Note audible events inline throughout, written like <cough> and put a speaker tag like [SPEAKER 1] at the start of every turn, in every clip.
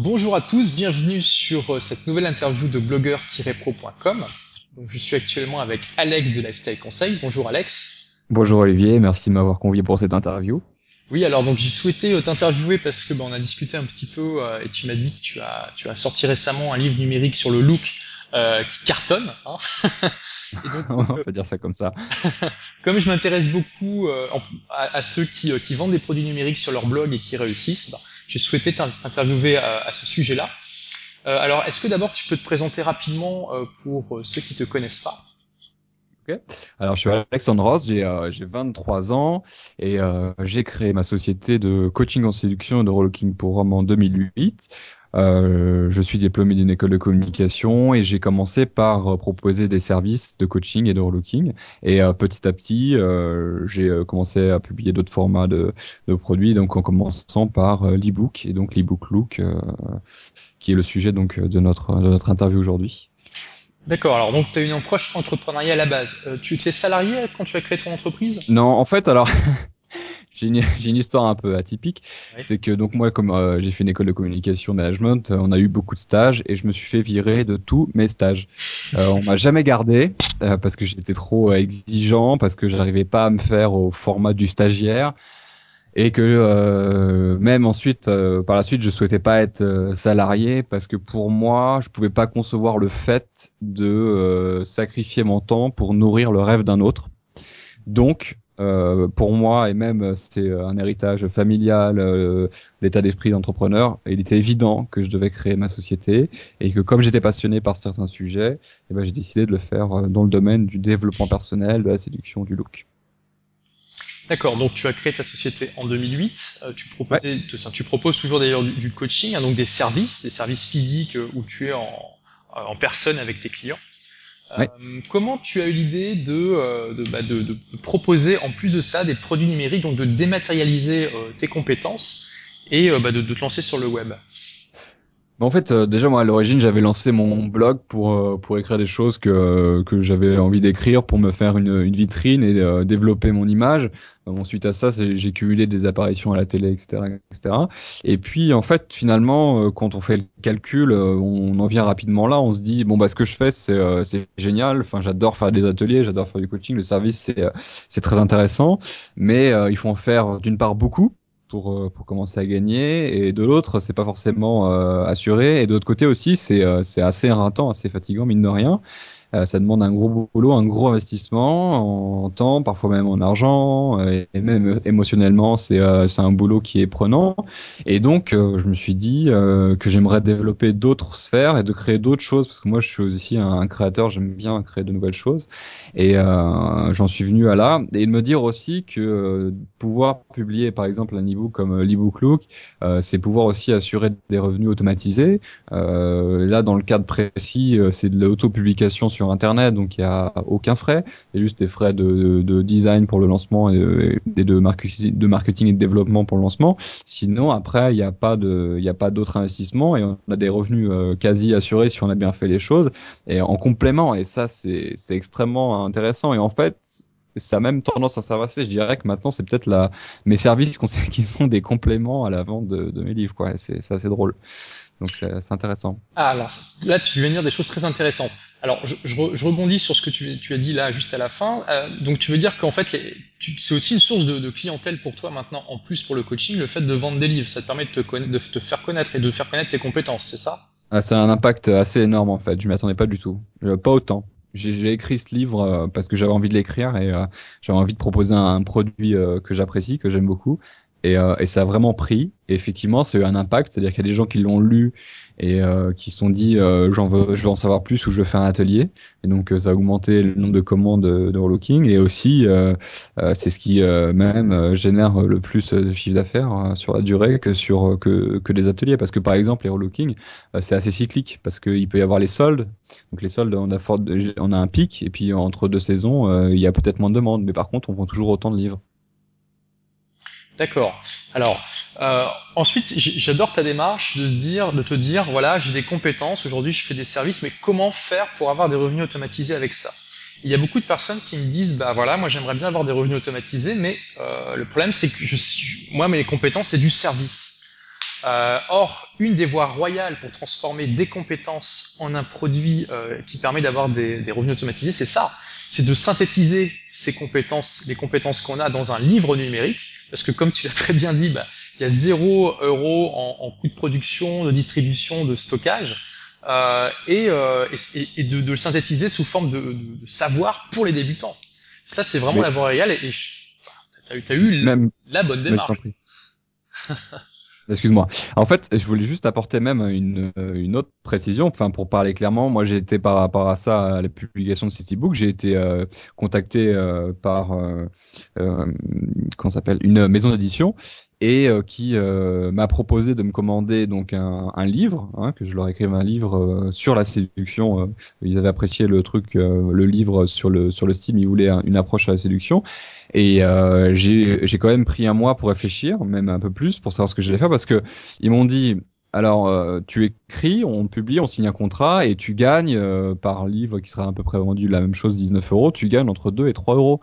[SPEAKER 1] Bonjour à tous, bienvenue sur euh, cette nouvelle interview de blogueur-pro.com. Donc, je suis actuellement avec Alex de Lifestyle Conseil. Bonjour Alex.
[SPEAKER 2] Bonjour Olivier, merci de m'avoir convié pour cette interview.
[SPEAKER 1] Oui, alors donc j'ai souhaité euh, t'interviewer parce que ben, on a discuté un petit peu euh, et tu m'as dit que tu as tu as sorti récemment un livre numérique sur le look euh, qui cartonne. Hein <laughs>
[SPEAKER 2] et donc, <laughs> on peut dire ça comme ça. <laughs>
[SPEAKER 1] comme je m'intéresse beaucoup à, à, ceux qui, qui vendent des produits numériques sur leur blog et qui réussissent, ben, j'ai souhaité t'interviewer à, à, ce sujet-là. alors, est-ce que d'abord tu peux te présenter rapidement pour ceux qui te connaissent pas?
[SPEAKER 2] Alors, je suis Alexandre Ross, j'ai euh, 23 ans et euh, j'ai créé ma société de coaching en séduction et de relooking pour hommes en 2008. Euh, je suis diplômé d'une école de communication et j'ai commencé par euh, proposer des services de coaching et de relooking. Et euh, petit à petit, j'ai commencé à publier d'autres formats de, de, produits, donc en commençant par l'ebook et donc l'ebook Look, qui est le sujet donc de notre de notre interview aujourd'hui.
[SPEAKER 1] D'accord, alors donc tu as une approche entrepreneuriale à la base. Tu étais salarié quand tu as créé ton entreprise?
[SPEAKER 2] Non, en fait, alors <laughs> j'ai une, <laughs> une, histoire un peu atypique. C'est que donc moi, comme euh, j'ai fait une école de communication management, euh, on a eu beaucoup de stages et je me suis fait virer de tous mes stages. on m'a jamais gardé parce que j'étais trop exigeant, parce que j'arrivais pas à me faire au format du stagiaire et que euh, même ensuite euh, par la suite je souhaitais pas être euh, salarié parce que pour moi je pouvais pas concevoir le fait de euh, sacrifier mon temps pour nourrir le rêve d'un autre donc pour moi et même c'est un héritage familial l'état d'esprit d'entrepreneur il était évident que je devais créer ma société et que comme j'étais passionné par certains sujets eh ben j'ai décidé de le faire dans le domaine du développement personnel de la séduction du look
[SPEAKER 1] D'accord, donc tu as créé ta société en 2008. Euh, tu, proposais, ouais. tu proposes toujours d'ailleurs du, du, coaching, hein, donc des services, des services physiques euh, où tu es en, euh, en personne avec tes clients. Euh, comment tu as eu l'idée de, de, bah, de, proposer en plus de ça des produits numériques, donc de dématérialiser tes compétences et bah, de, te lancer sur le web?
[SPEAKER 2] Bah, en fait, euh, déjà moi à l'origine j'avais lancé mon blog pour euh, pour écrire des choses que que j'avais envie d'écrire pour me faire une, une vitrine et euh, développer mon image. Bon, suite à ça, j'ai cumulé des apparitions à la télé, etc., etc. Et puis en fait, finalement, quand on fait le calcul, on en vient rapidement là. On se dit bon bah ce que je fais c'est c'est génial. Enfin, j'adore faire des ateliers, j'adore faire du coaching. Le service c'est c'est très intéressant, mais il faut en faire d'une part beaucoup pour euh, pour commencer à gagner. Et de l'autre c'est pas forcément euh, assuré. Et de l'autre côté aussi c'est euh, c'est assez éreintant assez fatigant mine de rien ça demande un gros boulot, un gros investissement en temps, parfois même en argent, et, même émotionnellement, c'est euh, c'est un boulot qui est prenant. Et donc, euh, je me suis dit que j'aimerais développer d'autres sphères et de créer d'autres choses, parce que moi, je suis aussi un, créateur, j'aime bien créer de nouvelles choses. Et j'en suis venu à là. Et de me dire aussi que pouvoir publier, par exemple, un e-book comme l'e-book Look, c'est pouvoir aussi assurer des revenus automatisés. là, dans le cadre précis, c'est de l'autopublication sur Internet, donc il n'y a aucun frais. Il y a juste des frais de, de design pour le lancement et, de, marketing, et de développement pour le lancement. Sinon, après, il n'y a pas d'autres investissements et on a des revenus euh, quasi assurés si on a bien fait les choses et en complément. Et ça, c'est, extrêmement intéressant. Et en fait, ça a même tendance à s'avancer. Je dirais que maintenant, c'est peut-être mes services <laughs> qui sont des compléments à la vente de, mes livres, quoi. C'est assez drôle. Donc c'est intéressant.
[SPEAKER 1] Ah, alors là, tu viens dire des choses très intéressantes. Alors, je, je, je rebondis sur ce que tu, tu, as dit là, juste à la fin. Euh, donc, tu veux dire qu'en fait, c'est aussi une source de, de, clientèle pour toi maintenant, en plus pour le coaching, le fait de vendre des livres. Ça te permet de te, de te faire connaître et de faire connaître tes compétences, c'est ça?
[SPEAKER 2] Ah, C'est un impact assez énorme en fait. Je m'y attendais pas du tout. Euh, pas autant. J'ai écrit ce livre euh, parce que j'avais envie de l'écrire et euh, j'avais envie de proposer un, un produit que j'apprécie, que j'aime beaucoup. Et, et, ça a vraiment pris. Et effectivement, ça a eu un impact. C'est-à-dire qu'il y a des gens qui l'ont lu et euh, qui se sont dit euh, j'en veux, je veux en savoir plus ou je veux faire un atelier. Et donc euh, ça a augmenté le nombre de commandes de, relooking et aussi euh, euh, c'est ce qui même génère le plus de chiffre d'affaires hein, sur la durée que sur que, que des ateliers parce que par exemple les relooking c'est assez cyclique parce qu'il peut y avoir les soldes. Donc les soldes on a fort, on a un pic et puis entre deux saisons il y a peut-être moins de demandes mais par contre on vend toujours autant de livres.
[SPEAKER 1] D'accord. Alors, euh, ensuite, j'adore ta démarche de se dire, de te dire, voilà, j'ai des compétences, aujourd'hui je fais des services, mais comment faire pour avoir des revenus automatisés avec ça? Il y a beaucoup de personnes qui me disent, bah voilà, moi j'aimerais bien avoir des revenus automatisés, mais euh, le problème c'est que je moi mes compétences c'est du service. Euh, or, une des voies royales pour transformer des compétences en un produit euh, qui permet d'avoir des, des, revenus automatisés, c'est ça. C'est de synthétiser ces compétences, les compétences qu'on a dans un livre numérique, parce que comme tu l'as très bien dit, bah, il y a zéro euro en, en coût de production, de distribution, de stockage, euh, et, euh, et, et de, de, le synthétiser sous forme de, de, savoir pour les débutants. Ça, c'est vraiment Mais... la voie royale, et, et tu as, as, eu
[SPEAKER 2] Même...
[SPEAKER 1] la bonne démarche. <laughs>
[SPEAKER 2] Excuse-moi. En fait, je voulais juste apporter même une, une autre précision. Enfin, pour parler clairement, moi, j'ai été par rapport à ça, à la publication de Citybook, j'ai été euh, contacté euh, par euh, s'appelle? Une maison d'édition et qui m'a proposé de me commander donc un, un livre, hein, que je leur écrive un livre sur la séduction. ils avaient apprécié le truc, le livre sur le sur le style, ils voulaient une approche à la séduction. Et euh, j'ai quand même pris un mois pour réfléchir, même un peu plus, pour savoir ce que j'allais faire, parce que ils m'ont dit, alors euh, tu écris, on publie, on signe un contrat, et tu gagnes euh, par livre qui sera à peu près vendu la même chose, 19 euros, tu gagnes entre 2 et 3 euros.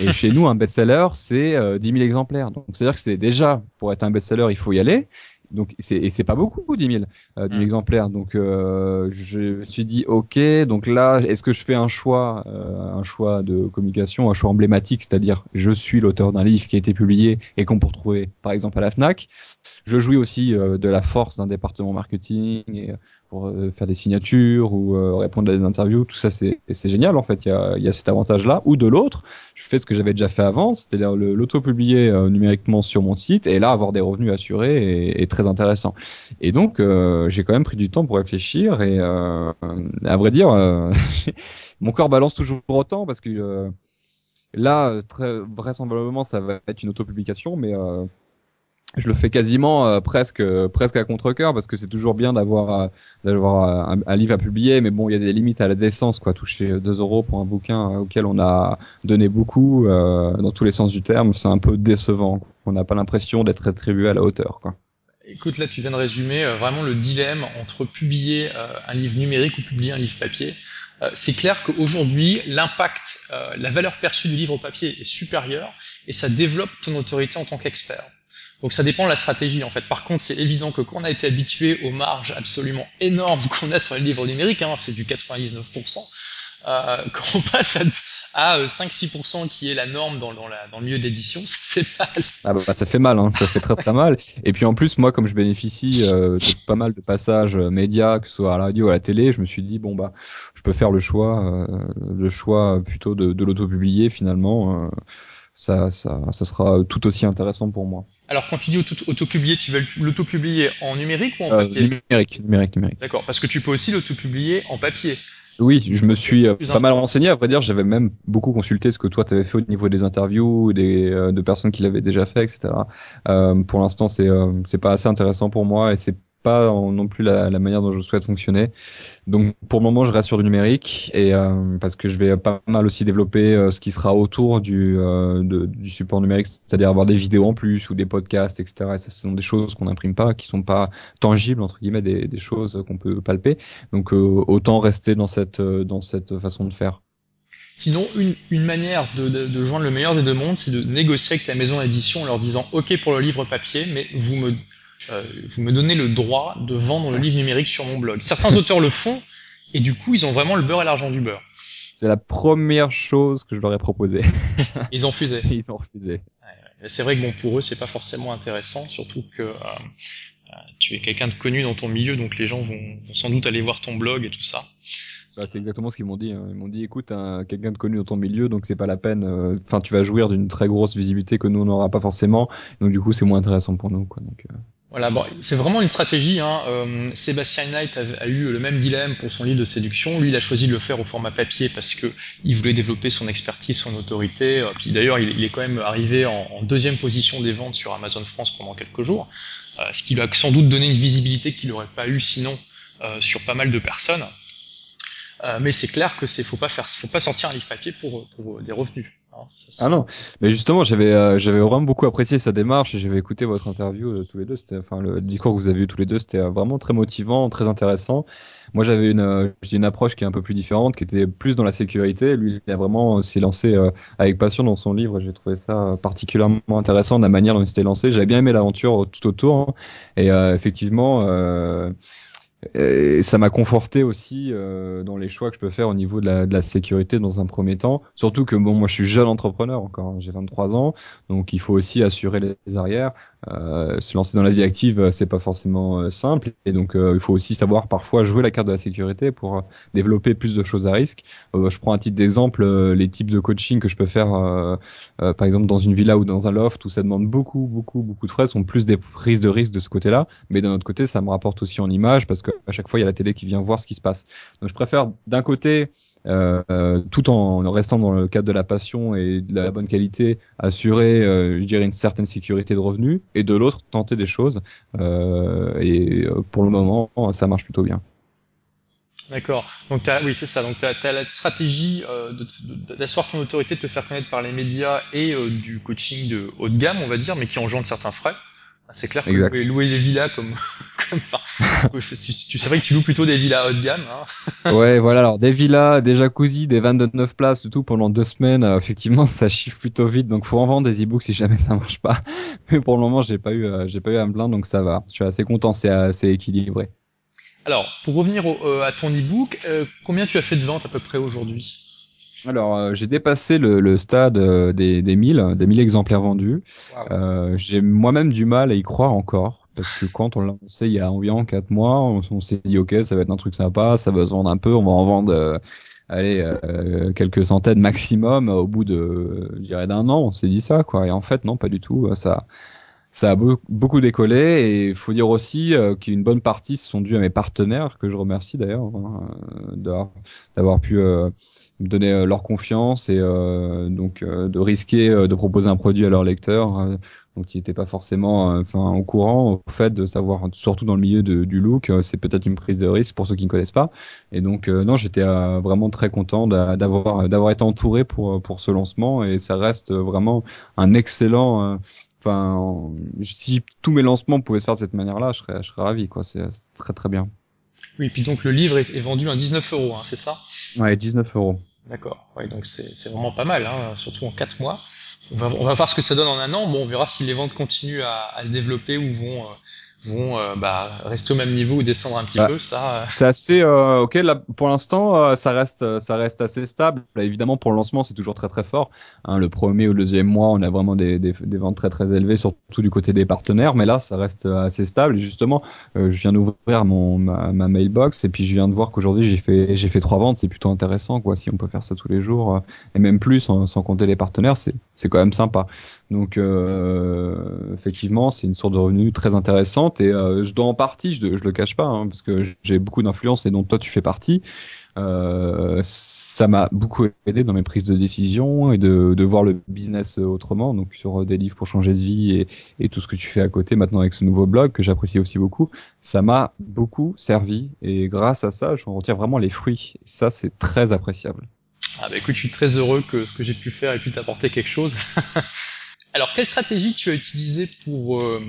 [SPEAKER 2] Et <laughs> chez nous, un best-seller, c'est euh, 10 000 exemplaires. Donc c'est-à-dire que c'est déjà, pour être un best-seller, il faut y aller donc c'est et c'est pas beaucoup 10 000, euh, 10 000 mmh. exemplaires donc euh, je me suis dit ok donc là est-ce que je fais un choix euh, un choix de communication un choix emblématique c'est-à-dire je suis l'auteur d'un livre qui a été publié et qu'on peut retrouver par exemple à la Fnac? Je jouis aussi euh, de la force d'un département marketing et pour euh, faire des signatures ou euh, répondre à des interviews, tout ça c'est génial en fait, il y a, y a cet avantage-là. Ou de l'autre, je fais ce que j'avais déjà fait avant, c'est-à-dire l'auto-publier euh, numériquement sur mon site et là avoir des revenus assurés est, est très intéressant. Et donc euh, j'ai quand même pris du temps pour réfléchir et euh, à vrai dire, <laughs> mon corps balance toujours autant parce que là, très vraisemblablement ça va être une auto-publication, mais je le fais quasiment euh, presque presque à contre cœur parce que c'est toujours bien d'avoir euh, d'avoir un, un, livre à publier. Mais bon il y a des limites à la décence quoi. Toucher 2 euros pour un bouquin auquel on a donné beaucoup euh, dans tous les sens du terme c'est un peu décevant on n'a pas l'impression d'être attribué à la hauteur quoi.
[SPEAKER 1] Écoute là tu viens de résumer euh, vraiment le dilemme entre publier euh, un livre numérique ou publier un livre papier. C'est clair qu'aujourd'hui, l'impact, la valeur perçue du livre papier est supérieure et ça développe ton autorité en tant qu'expert. Donc ça dépend de la stratégie en fait. Par contre, c'est évident que quand on a été habitué aux marges absolument énormes <laughs> qu'on a sur les livres numériques, hein, c'est du 99%, euh, <laughs> quand on passe à, à 5-6% qui est la norme dans, dans, le milieu de l'édition, <laughs> ça fait mal.
[SPEAKER 2] Ah bah, ça fait mal, hein, ça fait très très mal. Et puis en plus, moi, comme je bénéficie euh, de pas mal de passages médias, que ce soit à la radio, à la télé, je me suis dit bon bah, je peux faire le choix, euh, le choix plutôt de, de l'auto-publier finalement. Ça, ça, ça sera tout aussi intéressant pour moi.
[SPEAKER 1] Alors, quand tu dis auto-publier, tu veux l'auto-publier en numérique ou en
[SPEAKER 2] euh,
[SPEAKER 1] papier?
[SPEAKER 2] Numérique, numérique, numérique.
[SPEAKER 1] D'accord, parce que tu peux aussi l'auto-publier en papier.
[SPEAKER 2] Oui, je me suis euh, pas mal renseigné. À vrai dire, j'avais même beaucoup consulté ce que toi t'avais fait au niveau des interviews, des euh, de personnes qui l'avaient déjà fait, etc. Euh, pour l'instant, c'est euh, c'est pas assez intéressant pour moi et c'est pas non plus la, manière dont je souhaite fonctionner. Donc pour le moment, je reste sur du numérique et euh, parce que je vais pas mal aussi développer euh, ce qui sera autour du, euh, du support numérique, c'est-à-dire avoir des vidéos en plus ou des podcasts, etc. Et ça, ce sont des choses qu'on n'imprime pas, qui sont pas tangibles entre guillemets, des, choses qu'on peut palper. Donc autant rester dans cette dans cette façon de faire.
[SPEAKER 1] Sinon, une, une manière de, de, joindre le meilleur des deux mondes, c'est de négocier avec ta maison d'édition en leur disant OK pour le livre papier, mais vous me euh, vous me donnez le droit de vendre le livre numérique sur mon blog. Certains auteurs le font, et du coup, ils ont vraiment le beurre et l'argent du beurre.
[SPEAKER 2] C'est la première chose que je leur ai proposé. <laughs>
[SPEAKER 1] ils ont refusé. <laughs>
[SPEAKER 2] Ils ont refusé.
[SPEAKER 1] Ouais, c'est vrai que bon, pour eux, c'est pas forcément intéressant, surtout que euh, euh, tu es quelqu'un de connu dans ton milieu, donc les gens vont, vont, sans doute aller voir ton blog et tout ça.
[SPEAKER 2] Bah, c'est exactement ce qu'ils m'ont dit. Hein. Ils m'ont dit, écoute, hein, quelqu'un de connu dans ton milieu, donc c'est pas la peine. Euh, enfin, tu vas jouir d'une très grosse visibilité que nous on n'aura pas forcément. Donc du coup, c'est moins intéressant pour nous. Quoi. Donc, euh...
[SPEAKER 1] Voilà, bon, c'est vraiment une stratégie. Hein. Euh, Sébastien Knight a, a, eu le même dilemme pour son livre de séduction. Lui, il a choisi de le faire au format papier parce que il voulait développer son expertise, son autorité. Euh, puis d'ailleurs, il, il, est quand même arrivé en, en, deuxième position des ventes sur Amazon France pendant quelques jours, euh, ce qui lui a sans doute donné une visibilité qu'il n'aurait pas eu sinon euh, sur pas mal de personnes. Euh, mais c'est clair que c'est faut pas faire, faut pas sortir un livre papier pour, pour des revenus. Hein.
[SPEAKER 2] ah non, mais justement, j'avais euh, j'avais vraiment beaucoup apprécié sa démarche et j'avais écouté votre interview euh, tous les deux. C'était enfin le discours que vous avez eu tous les deux, c'était euh, vraiment très motivant, très intéressant. Moi, j'avais une une approche qui est un peu plus différente, qui était plus dans la sécurité. Lui, il a vraiment s'est lancé avec passion dans son livre. J'ai trouvé ça particulièrement intéressant de la manière dont il s'était lancé. J'avais bien aimé l'aventure tout autour hein. et effectivement. Et ça m'a conforté aussi euh, dans les choix que je peux faire au niveau de la, de la, sécurité dans un premier temps. Surtout que bon, moi je suis jeune entrepreneur encore, hein, j'ai 23 ans, donc il faut aussi assurer les arrières. Euh, se lancer dans la vie active, euh, c'est pas forcément euh, simple, et donc il faut aussi savoir parfois jouer la carte de la sécurité pour développer plus de choses à risque. je prends un titre d'exemple, les types de coaching que je peux faire, par exemple dans une villa ou dans un loft, où ça demande beaucoup, beaucoup, beaucoup de frais, sont plus des prises de risque de ce côté-là, mais d'un autre côté, ça me rapporte aussi en image parce que à chaque fois il y a la télé qui vient voir ce qui se passe. Donc je préfère d'un côté euh, tout en restant dans le cadre de la passion et de la bonne qualité, assurer, euh, je dirais, une certaine sécurité de revenus, et de l'autre, tenter des choses. Euh, et euh, pour le moment, ça marche plutôt bien.
[SPEAKER 1] D'accord. Donc as, oui, c'est ça. Donc tu as, la stratégie d'asseoir ton autorité, de te faire connaître par les médias et du coaching de haut de gamme, on va dire, mais qui engendre certains frais. C'est clair que louer, louer les villas comme, <laughs> comme enfin, <laughs> tu, savais que tu loues plutôt des villas haut de gamme.
[SPEAKER 2] Hein. <laughs> ouais, voilà. Alors des villas, des jacuzzi, des 29 places, tout pendant deux semaines. Euh, effectivement, <laughs> ça chiffre plutôt vite. Donc faut en vendre des e-books si jamais ça marche pas. Mais pour le moment, j'ai pas eu, euh, j'ai pas eu à me plaindre, donc ça va. Je suis assez content, c'est assez équilibré.
[SPEAKER 1] Alors, pour revenir euh, à ton e-book, combien tu as fait de ventes à peu près aujourd'hui?
[SPEAKER 2] Alors, euh, j'ai dépassé le, le stade euh, des, des 1000, des 1000 exemplaires vendus. Euh, j'ai moi-même du mal à y croire encore. Parce que quand on l'a lancé il y a environ 4 mois, on, s'est dit, OK, ça va être un truc sympa, ça va se vendre un peu, on va en vendre, euh, allez, quelques centaines maximum au bout de, je dirais, d'un an. On s'est dit ça, quoi. Et en fait, non, pas du tout. Ça, ça a beaucoup décollé et il faut dire aussi qu'une bonne partie se sont dus à mes partenaires que je remercie d'ailleurs hein, d'avoir pu me donner euh, leur confiance et euh, donc euh, de risquer de proposer un produit à leurs lecteurs donc qui n'étaient pas forcément enfin au courant au fait de savoir surtout dans le milieu de, du look c'est peut-être une prise de risque pour ceux qui ne connaissent pas. Et donc non j'étais vraiment très content d'avoir d'avoir été entouré pour pour ce lancement. Et ça reste vraiment un excellent enfin si tous mes lancements pouvaient se faire de cette manière-là je serais je serais ravi quoi. C'est très très bien.
[SPEAKER 1] Oui puis donc le livre est, est vendu à 19 euros hein, c'est ça?
[SPEAKER 2] Ouais 19 euros.
[SPEAKER 1] D'accord. Oui, donc c'est vraiment pas mal, hein, surtout en 4 mois. On va, voir ce que ça donne en un an. Bon, on verra si les ventes continuent à, à se développer ou vont, euh, vont euh, bah, rester au même niveau ou descendre un petit bah, peu. Ça,
[SPEAKER 2] euh. c'est assez euh, ok. Là, pour l'instant, ça reste, ça reste assez stable. Là, évidemment, pour le lancement, c'est toujours très très fort. Hein, le premier ou le deuxième mois, on a vraiment des, des, des, ventes très très élevées, surtout du côté des partenaires. Mais là, ça reste assez stable. Et justement, je viens d'ouvrir mon ma, ma, mailbox et puis je viens de voir qu'aujourd'hui j'ai fait j'ai fait trois ventes. C'est plutôt intéressant, quoi. Si on peut faire ça tous les jours et même plus, sans, sans compter les partenaires, c'est c'est quand même sympa. Donc euh, effectivement, c'est une source de revenus très intéressante et euh, je dois en partie, je, je le cache pas, hein, parce que j'ai beaucoup d'influence et dont toi tu fais partie. Euh, ça m'a beaucoup aidé dans mes prises de décision et de, de, voir le business autrement, donc sur des livres pour changer de vie et, et tout ce que tu fais à côté maintenant avec ce nouveau blog que j'apprécie aussi beaucoup. Ça m'a beaucoup servi et grâce à ça, j'en retire vraiment les fruits. ça, c'est très appréciable.
[SPEAKER 1] Ah bah écoute, je suis très heureux que ce que j'ai pu faire ait pu t'apporter quelque chose. <laughs> Alors, quelle stratégie tu as utilisée pour, euh,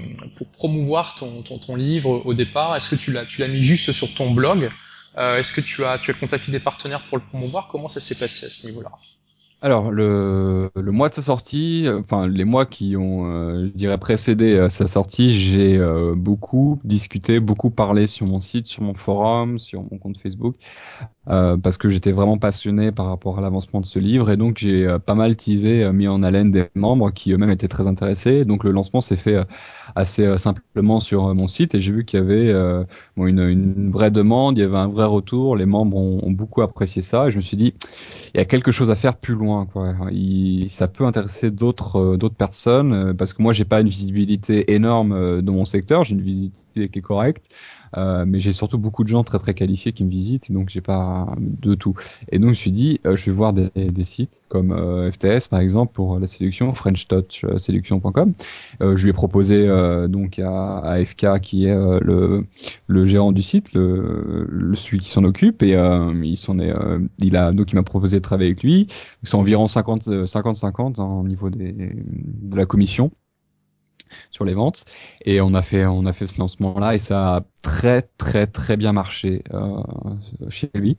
[SPEAKER 1] promouvoir ton, livre au départ? Est-ce que tu l'as, tu l'as mis juste sur ton blog? Euh, Est-ce que tu as, tu as contacté des partenaires pour le promouvoir? Comment ça s'est passé à ce niveau-là?
[SPEAKER 2] Alors le, le mois de sa sortie, enfin les mois qui ont, euh, je dirais, précédé euh, sa sortie, j'ai euh, beaucoup discuté, beaucoup parlé sur mon site, sur mon forum, sur mon compte Facebook, parce que j'étais vraiment passionné par rapport à l'avancement de ce livre. Et donc j'ai pas mal teasé, mis en haleine des membres qui eux-mêmes étaient très intéressés. Donc le lancement s'est fait assez simplement sur mon site. Et j'ai vu qu'il y avait une, vraie demande, il y avait un vrai retour, les membres ont beaucoup apprécié ça. Et je me suis dit il y a quelque chose à faire plus loin Ça peut intéresser d'autres euh, d'autres personnes euh, parce que moi j'ai pas une visibilité énorme euh, dans mon secteur, j'ai une qui est correcte. Euh, mais j'ai surtout beaucoup de gens très très qualifiés qui me visitent, donc j'ai pas de tout. Et donc je me suis dit, euh, je vais voir des, des sites comme euh, FTS par exemple pour la séduction, French Touch Séduction.com. je lui ai proposé donc à, à, FK qui est le, le gérant du site, le, le celui qui s'en occupe, et il s'en est, il a donc il m'a proposé de travailler avec lui. C'est environ 50 50-50 au niveau des, de la commission sur les ventes. Et on a fait on a fait ce lancement là et ça a très très très bien marché euh, chez lui.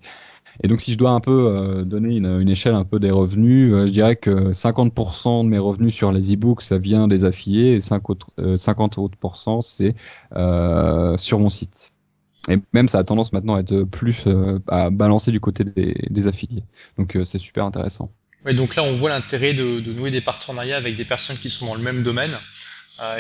[SPEAKER 2] Et donc si je dois un peu euh, donner une, échelle un peu des revenus euh, je dirais que 50% de mes revenus sur les e-books ça vient des affiliés et 5 autres, 50 autres c'est sur mon site. Et même ça a tendance maintenant à être plus à balancer du côté des, affiliés. Donc c'est super intéressant.
[SPEAKER 1] Ouais, donc là, on voit l'intérêt de, nouer des partenariats avec des personnes qui sont dans le même domaine. euh,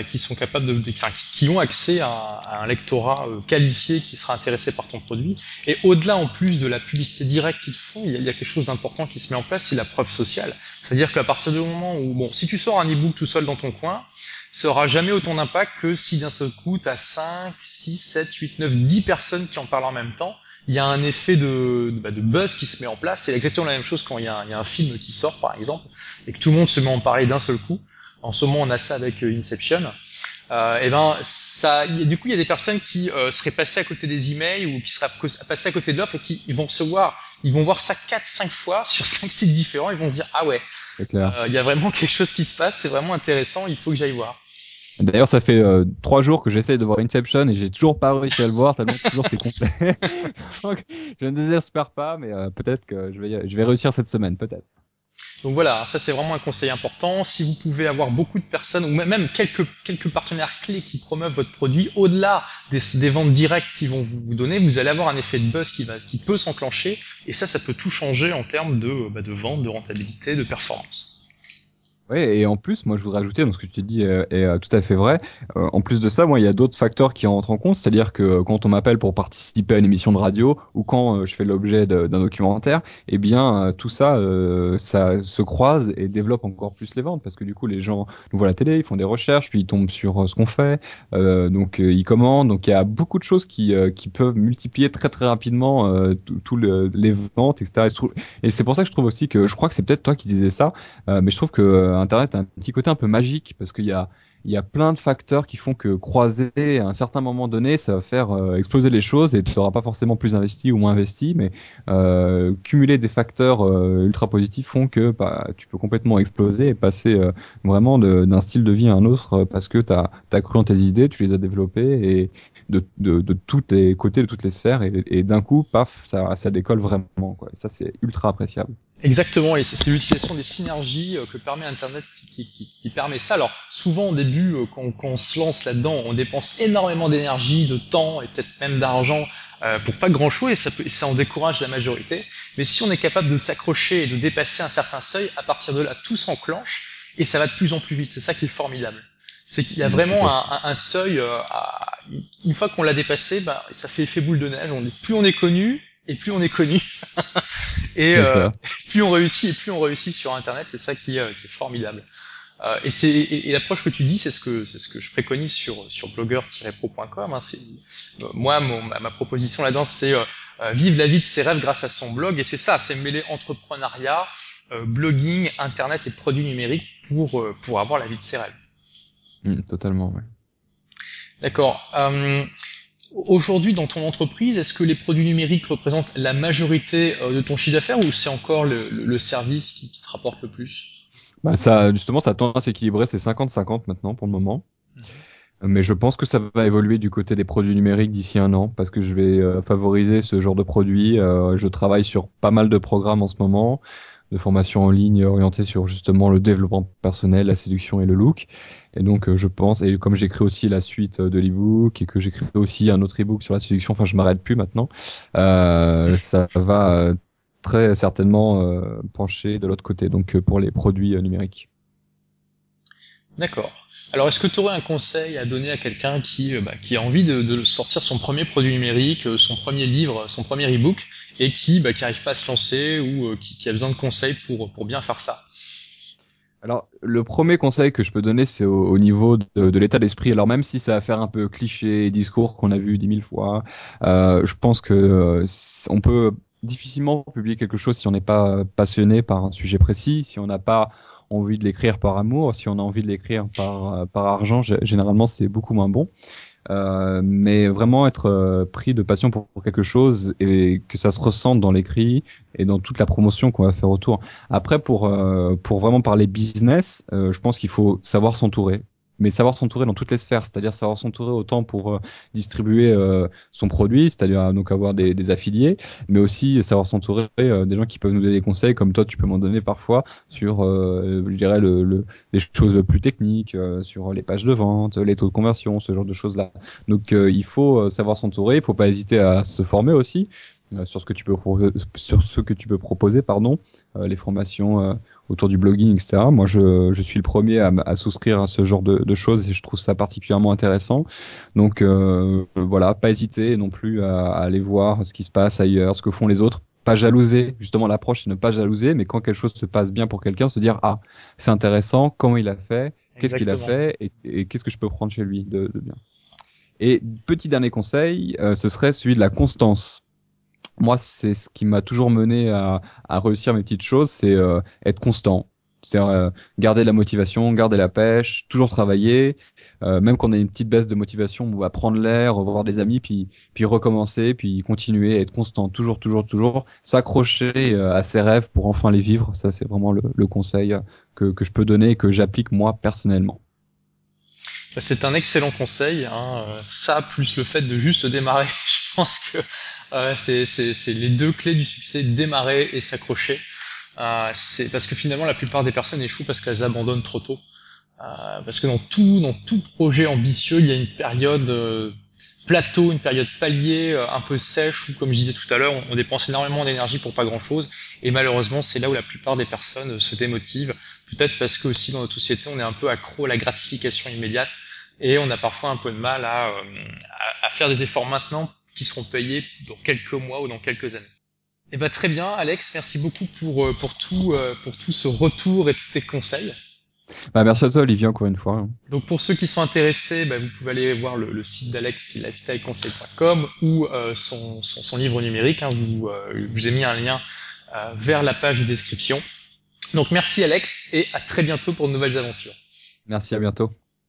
[SPEAKER 1] qui sont capables de, de qui, ont accès à, un lectorat euh, qualifié qui sera intéressé par ton produit. Et au-delà, en plus de la publicité directe qu'ils font, il y, a, quelque chose d'important qui se met en place, c'est la preuve sociale. C'est-à-dire qu'à partir du moment où, bon, si tu sors un e-book tout seul dans ton coin, ça aura jamais autant d'impact que si d'un seul coup, tu as 5, 6, 7, 8, 9, 10 personnes qui en parlent en même temps. Il y a un effet de, bah, de buzz qui se met en place. C'est exactement la même chose quand il y, a, il y, a, un film qui sort, par exemple, et que tout le monde se met à en parler d'un seul coup en ce moment on a ça avec euh, Inception, euh, et ben ça, du coup il y a des personnes qui euh, seraient passées à côté des emails ou qui seraient passées à côté de l'offre et qui vont se voir, ils vont voir ça 4-5 fois <laughs> sur 5 sites différents, ils vont se dire ah ouais, euh, il y a vraiment <laughs> quelque chose qui se passe, c'est vraiment intéressant, il faut que j'aille voir.
[SPEAKER 2] D'ailleurs, ça fait euh, trois jours que j'essaye de voir Inception et j'ai toujours pas réussi à le voir, tellement toujours c'est complet. <laughs> Donc, je ne désespère pas, mais euh, peut-être que je vais, je vais réussir cette semaine, peut-être.
[SPEAKER 1] Donc voilà, ça c'est vraiment un conseil important. Si vous pouvez avoir beaucoup de personnes ou même quelques, partenaires clés qui promeuvent votre produit, au-delà des, des, ventes directes qu'ils vont vous donner, vous allez avoir un effet de buzz qui, va, qui peut s'enclencher et ça, ça peut tout changer en termes de, bah, de vente, de rentabilité, de performance.
[SPEAKER 2] Oui, et en plus, moi, je voudrais ajouter, donc ce que tu t'es dit est, est, euh, tout à fait vrai. Euh, en plus de ça, moi, il y a d'autres facteurs qui rentrent en compte, c'est-à-dire que euh, quand on m'appelle pour participer à une émission de radio ou quand euh, je fais l'objet d'un documentaire, eh bien, euh, tout ça, ça se croise et développe encore plus les ventes, parce que du coup, les gens nous voient la télé, ils font des recherches, puis ils tombent sur ce qu'on fait, donc ils commandent. Donc, il y a beaucoup de choses qui, qui peuvent multiplier très très rapidement tous le, les ventes, etc. Et c'est pour ça que je trouve aussi que, je crois que c'est peut-être toi qui disais ça, mais je trouve que Internet a un petit côté un peu magique parce qu'il y a il y a plein de facteurs qui font que croiser à un certain moment donné, ça va faire euh, exploser les choses et tu n'auras pas forcément plus investi ou moins investi, mais euh, cumuler des facteurs euh, ultra positifs font que bah, tu peux complètement exploser et passer vraiment d'un style de vie à un autre parce que tu as, cru en tes idées, tu les as développées et de, de, tous les côtés, de toutes les sphères et, d'un coup, paf, ça, décolle vraiment. Quoi. Ça, c'est ultra appréciable.
[SPEAKER 1] Exactement, et c'est l'utilisation des synergies que permet Internet qui, qui, qui, qui, permet ça. Alors souvent au début, quand, quand on se lance là-dedans, on dépense énormément d'énergie, de temps et peut-être même d'argent euh, pour pas grand-chose et ça, peut, ça en décourage la majorité. Mais si on est capable de s'accrocher et de dépasser un certain seuil, à partir de là, tout s'enclenche et ça va de plus en plus vite. C'est ça qui est formidable. C'est qu'il y a vraiment un, un, un seuil, euh, à, une fois qu'on l'a dépassé, bah, ça fait effet boule de neige. On est, plus on est connu, et plus on est connu. <laughs> et euh, plus on réussit et plus on réussit sur Internet, c'est ça qui, euh, qui, est formidable. Euh, et c'est et, et l'approche que tu dis, c'est ce que c'est ce que je préconise sur sur blogger-pro.com. Hein, c'est euh, moi mon, ma, proposition là-dedans, c'est euh, vivre la vie de ses rêves grâce à son blog. Et c'est ça, c'est mêler entrepreneuriat, blogging, Internet et produits numériques pour pour avoir la vie de ses rêves.
[SPEAKER 2] Mmh, totalement, ouais.
[SPEAKER 1] D'accord. Aujourd'hui, dans ton entreprise, est-ce que les produits numériques représentent la majorité euh, de ton chiffre d'affaires ou c'est encore le, le, service qui, qui, te rapporte le plus?
[SPEAKER 2] Bah ça, Justement, ça tend à s'équilibrer, c'est 50-50 maintenant pour le moment. Mmh. Mais je pense que ça va évoluer du côté des produits numériques d'ici un an parce que je vais euh, favoriser ce genre de produits. Euh, je travaille sur pas mal de programmes en ce moment de formation en ligne orientée sur justement le développement personnel, la séduction et le look. Et donc, euh, je pense, et comme j'écris aussi la suite de l'ebook et que j'écris aussi un autre ebook sur la séduction, enfin, je m'arrête plus maintenant, euh, ça va euh, très certainement euh, pencher de l'autre côté, donc pour les produits numériques.
[SPEAKER 1] D'accord. Alors, est-ce que tu aurais un conseil à donner à quelqu'un qui, bah, qui a envie de, sortir son premier produit numérique, son premier livre, son premier ebook, et qui bah, n'arrive pas à se lancer ou qui, qui, a besoin de conseils pour, pour bien faire ça?
[SPEAKER 2] Alors, le premier conseil que je peux donner, c'est au, niveau de, de l'état d'esprit. Alors, même si ça va faire un peu cliché, discours qu'on a vu dix mille fois, euh, je pense que euh, on peut difficilement publier quelque chose si on n'est pas passionné par un sujet précis, si on n'a pas envie de l'écrire par amour, si on a envie de l'écrire par, par argent, généralement c'est beaucoup moins bon. Euh, mais vraiment être euh, pris de passion pour, quelque chose et que ça se ressente dans l'écrit et dans toute la promotion qu'on va faire autour. Après, pour euh, pour vraiment parler business, je pense qu'il faut savoir s'entourer mais savoir s'entourer dans toutes les sphères, c'est-à-dire savoir s'entourer autant pour euh, distribuer euh, son produit, c'est-à-dire euh, donc avoir des, des, affiliés, mais aussi savoir s'entourer des gens qui peuvent nous donner des conseils, comme toi tu peux m'en donner parfois sur, je dirais, le, le, les choses plus techniques, sur les pages de vente, les taux de conversion, ce genre de choses-là. Donc il faut savoir s'entourer, il faut pas hésiter à se former aussi sur ce que tu peux sur ce que tu peux proposer, pardon, les formations autour du blogging, etc. Moi, je, je suis le premier à, à, souscrire à ce genre de, de, choses et je trouve ça particulièrement intéressant. Donc euh, voilà, pas hésiter non plus à, à, aller voir ce qui se passe ailleurs, ce que font les autres. Pas jalouser, justement l'approche c'est ne pas jalouser, mais quand quelque chose se passe bien pour quelqu'un, se dire ah c'est intéressant, comment il a fait, qu'est-ce qu'il a fait et, et qu'est-ce que je peux prendre chez lui de, de bien. Et petit dernier conseil, euh, ce serait celui de la constance moi, c'est ce qui m'a toujours mené à, réussir mes petites choses, c'est euh, être constant. C'est-à-dire euh, garder la motivation, garder la pêche, toujours travailler, euh, même quand on a une petite baisse de motivation, on va prendre l'air, revoir des amis, puis puis recommencer, puis continuer, être constant, toujours, toujours, toujours, s'accrocher à ses rêves pour enfin les vivre. Ça, c'est vraiment le, le conseil que, que je peux donner et que j'applique moi personnellement.
[SPEAKER 1] Bah, c'est un excellent conseil. Hein. Ça, plus le fait de juste démarrer, <laughs> je pense que euh, c'est les deux clés du succès, démarrer et s'accrocher. Euh, c'est parce que finalement la plupart des personnes échouent parce qu'elles abandonnent trop tôt. Euh, parce que dans tout, dans tout projet ambitieux, il y a une période plateau, une période palier, euh, un peu sèche, où comme je disais tout à l'heure, on, dépense énormément d'énergie pour pas grand-chose. Et malheureusement, c'est là où la plupart des personnes se démotivent. Peut-être parce que aussi dans notre société, on est un peu accro à la gratification immédiate et on a parfois un peu de mal à, à faire des efforts maintenant qui seront payés dans quelques mois ou dans quelques années. Eh ben, très bien, Alex, merci beaucoup euh, euh, pour tout ce retour et tous tes conseils.
[SPEAKER 2] Bah, merci à toi, Olivier, encore une fois.
[SPEAKER 1] Donc, pour ceux qui sont intéressés, bah, vous pouvez aller voir le, le site d'Alex, qui est lifestyleconseil.com, ou euh, son, son, son, livre numérique. Hein, vous, euh, vous ai mis un lien euh, vers la page de description. Donc, merci, Alex, et à très bientôt pour de nouvelles aventures.
[SPEAKER 2] Merci, à bientôt.